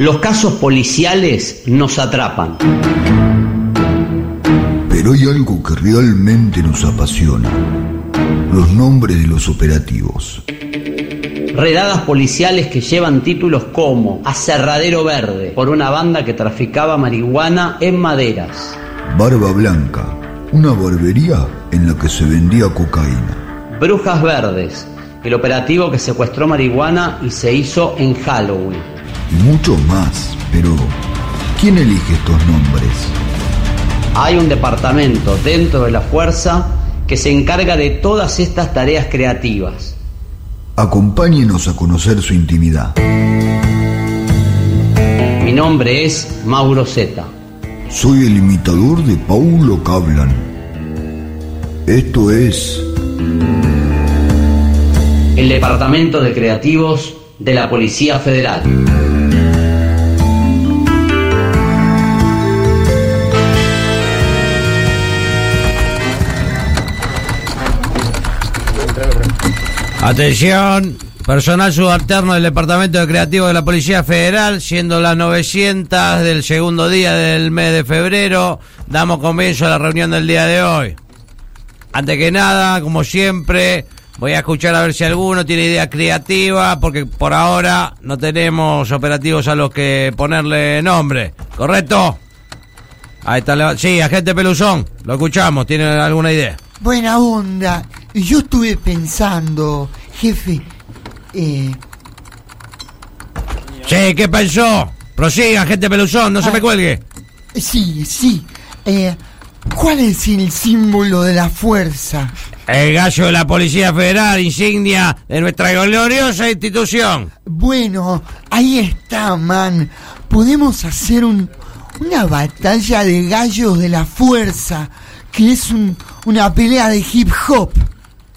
Los casos policiales nos atrapan. Pero hay algo que realmente nos apasiona. Los nombres de los operativos. Redadas policiales que llevan títulos como Aserradero Verde por una banda que traficaba marihuana en maderas. Barba Blanca, una barbería en la que se vendía cocaína. Brujas Verdes, el operativo que secuestró marihuana y se hizo en Halloween. Y muchos más, pero ¿quién elige estos nombres? Hay un departamento dentro de la fuerza que se encarga de todas estas tareas creativas. Acompáñenos a conocer su intimidad. Mi nombre es Mauro Zeta. Soy el imitador de Paulo Cablan. Esto es El Departamento de Creativos de la Policía Federal. Atención, personal subalterno del Departamento de Creativo de la Policía Federal, siendo las 900 del segundo día del mes de febrero, damos comienzo a la reunión del día de hoy. Antes que nada, como siempre, voy a escuchar a ver si alguno tiene idea creativa, porque por ahora no tenemos operativos a los que ponerle nombre. ¿Correcto? Ahí está, sí, agente Peluzón, lo escuchamos, ¿tiene alguna idea? Buena onda. Yo estuve pensando, jefe, eh, Sí, ¿qué pensó? Prosiga, agente Peluzón, no se Ah. me cuelgue. sí, sí, eh, ¿cuál es el símbolo de la fuerza? El gallo de la Policía Federal, insignia de nuestra gloriosa institución. Bueno, ahí está, man. Podemos hacer un, una batalla de gallos de la fuerza, que es un- una pelea de hip hop.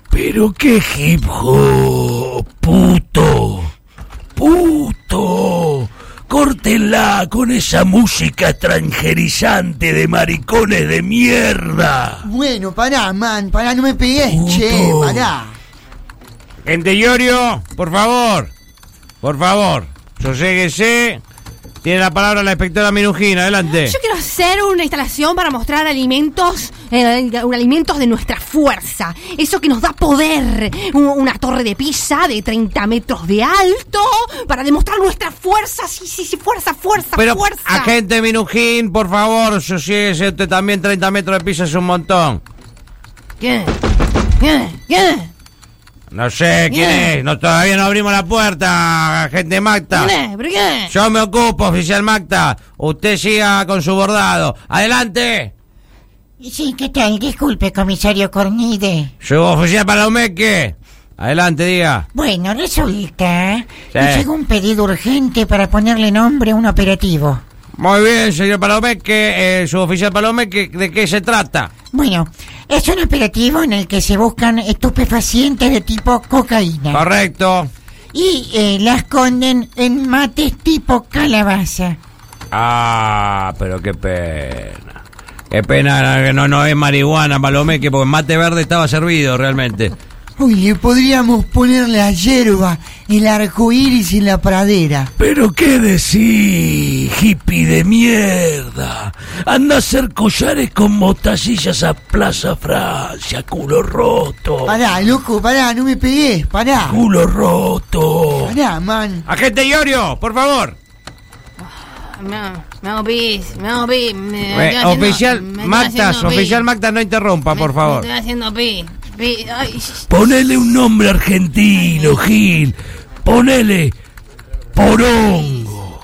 Pero qué hip hop, puto, puto. Con esa música extranjerizante de maricones de mierda. Bueno, pará, man, pará, no me pegues, che, Puto. pará. Gente Iorio, por favor, por favor, soséguese. Tiene la palabra la inspectora Minujina, adelante. Yo quiero hacer una instalación para mostrar alimentos, eh, un alimentos de nuestra fuerza. Eso que nos da poder. Un- una torre de pizza de 30 metros de alto para demostrar nuestra fuerza. Sí, sí, sí, fuerza, fuerza, Pero, fuerza. agente Minujín, por favor, soséguese usted también, 30 metros de piso es un montón. ¿Qué? ¿Qué? ¿Qué? No sé quién es, no, todavía no abrimos la puerta, agente Magda. ¿Quién es? ¿Pero qué? Yo me ocupo, oficial Magda. Usted siga con su bordado. ¡Adelante! Sí, ¿qué tal? Disculpe, comisario Cornide. Su oficial Palomeque. Adelante, diga. Bueno, resulta Sí. que llegó un pedido urgente para ponerle nombre a un operativo. Muy bien, señor Palomeque. Eh, su oficial Palomeque, ¿de qué se trata? Bueno, es un operativo en el que se buscan estupefacientes de tipo cocaína Correcto. y eh, la esconden en mates tipo calabaza. Ah, pero qué pena. Qué pena que no, no es marihuana, Palomeque, porque mate verde estaba servido realmente. Uy, le podríamos poner la hierba, el arco iris y la pradera. Pero qué decís, hippie de mierda. Anda a hacer collares con mostacillas a Plaza Francia, culo roto. Pará, loco, pará, no me pegues, pará. Culo roto. Pará, man. Agente Iorio, por favor. Me hago- me hago pis, me hago pis. me Eh, haciendo- oficial me Magdas, haciendo pis. oficial Magdas, no interrumpa, Me- por favor. Me estoy haciendo pis. pis. Ay, Ponele un nombre argentino, Gil. Ponele Porongo.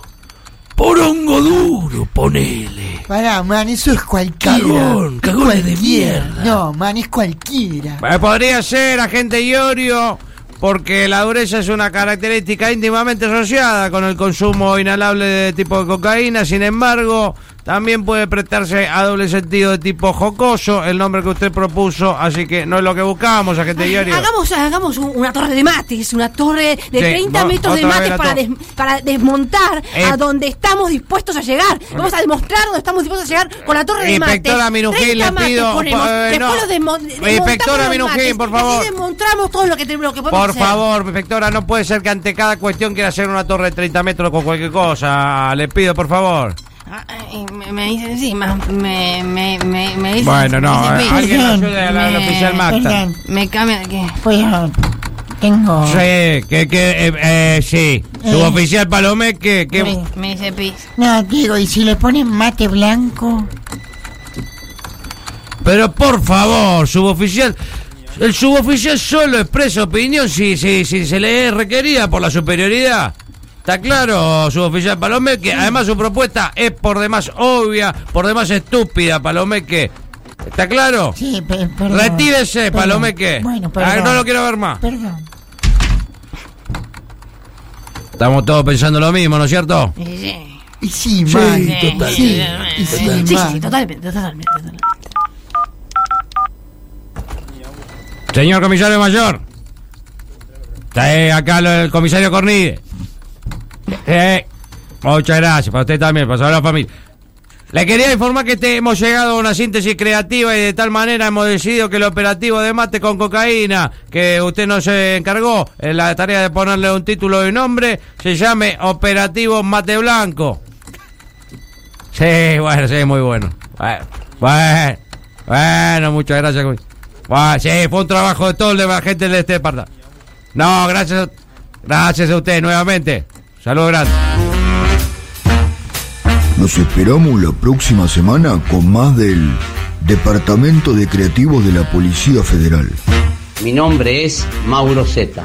Porongo duro, ponele. Pará, man, eso es cualquiera. Cagón, Es cagones de mierda. No, man, es cualquiera. Eh, Podría ser agente Iorio, porque la dureza es una característica íntimamente asociada con el consumo inhalable de tipo de cocaína. Sin embargo, También puede prestarse a doble sentido de tipo jocoso, el nombre que usted propuso, así que no es lo que buscábamos, agente diario. Hagamos, hagamos un- una torre de mates, una torre de Sí, 30 vos- metros de mates para, des- para desmontar Eh. a donde estamos dispuestos a llegar. Vamos a demostrar dónde estamos dispuestos a llegar con la torre de mates. Inspectora Minujín, 30 le mates pido, ponemos, eh, no. los Inspectora Minujín, por favor. así demostramos todo lo que, tenemos- lo que podemos Por hacer. favor, inspectora, no puede ser que ante cada cuestión quiera hacer una torre de 30 metros con cualquier cosa. Le pido, por favor. Ah, eh, Me, me dicen encima, me, me, me, me dicen... Bueno, no, me eh, dicen- alguien ayude al me- oficial. Perdón, Me cambia... ¿qué? pues ah, tengo... Sí, que, que, eh, eh, sí. Suboficial Palomeque, que... Sí. Me dice pis. No, digo, ¿y si le ponen mate blanco? Pero por favor, suboficial... El suboficial solo expresa opinión si, si, si se le es requerida por la superioridad. ¿Está claro, suboficial Palomeque? Además su propuesta es por demás obvia, por demás estúpida, Palomeque. ¿Está claro? Sí, pe- perdón. Retírese, Perdón. Palomeque. Bueno, Ah, perdón. no lo quiero ver más. Perdón. Estamos todos pensando lo mismo, ¿no es cierto? Sí, sí. Sí, Sí, total. Sí, y sí, Sí, sí, man. sí, totalmente, totalmente, totalmente. Señor comisario mayor. Está acá lo- el comisario Cornide. Eh, muchas gracias, para usted también, para toda la familia. Le quería informar que este- hemos llegado a una síntesis creativa y de tal manera hemos decidido que el operativo de mate con cocaína, que usted nos encargó en la tarea de ponerle un título y nombre, se llame Operativo Mate Blanco. Sí, bueno, sí, muy bueno. Bueno, bueno, muchas gracias. Bueno, sí, fue un trabajo de todo el de la gente de este departamento. No, gracias, gracias a usted nuevamente. Saludos grandes. Nos esperamos la próxima semana con más del Departamento de Creativos de la Policía Federal. Mi nombre es Mauro Zeta.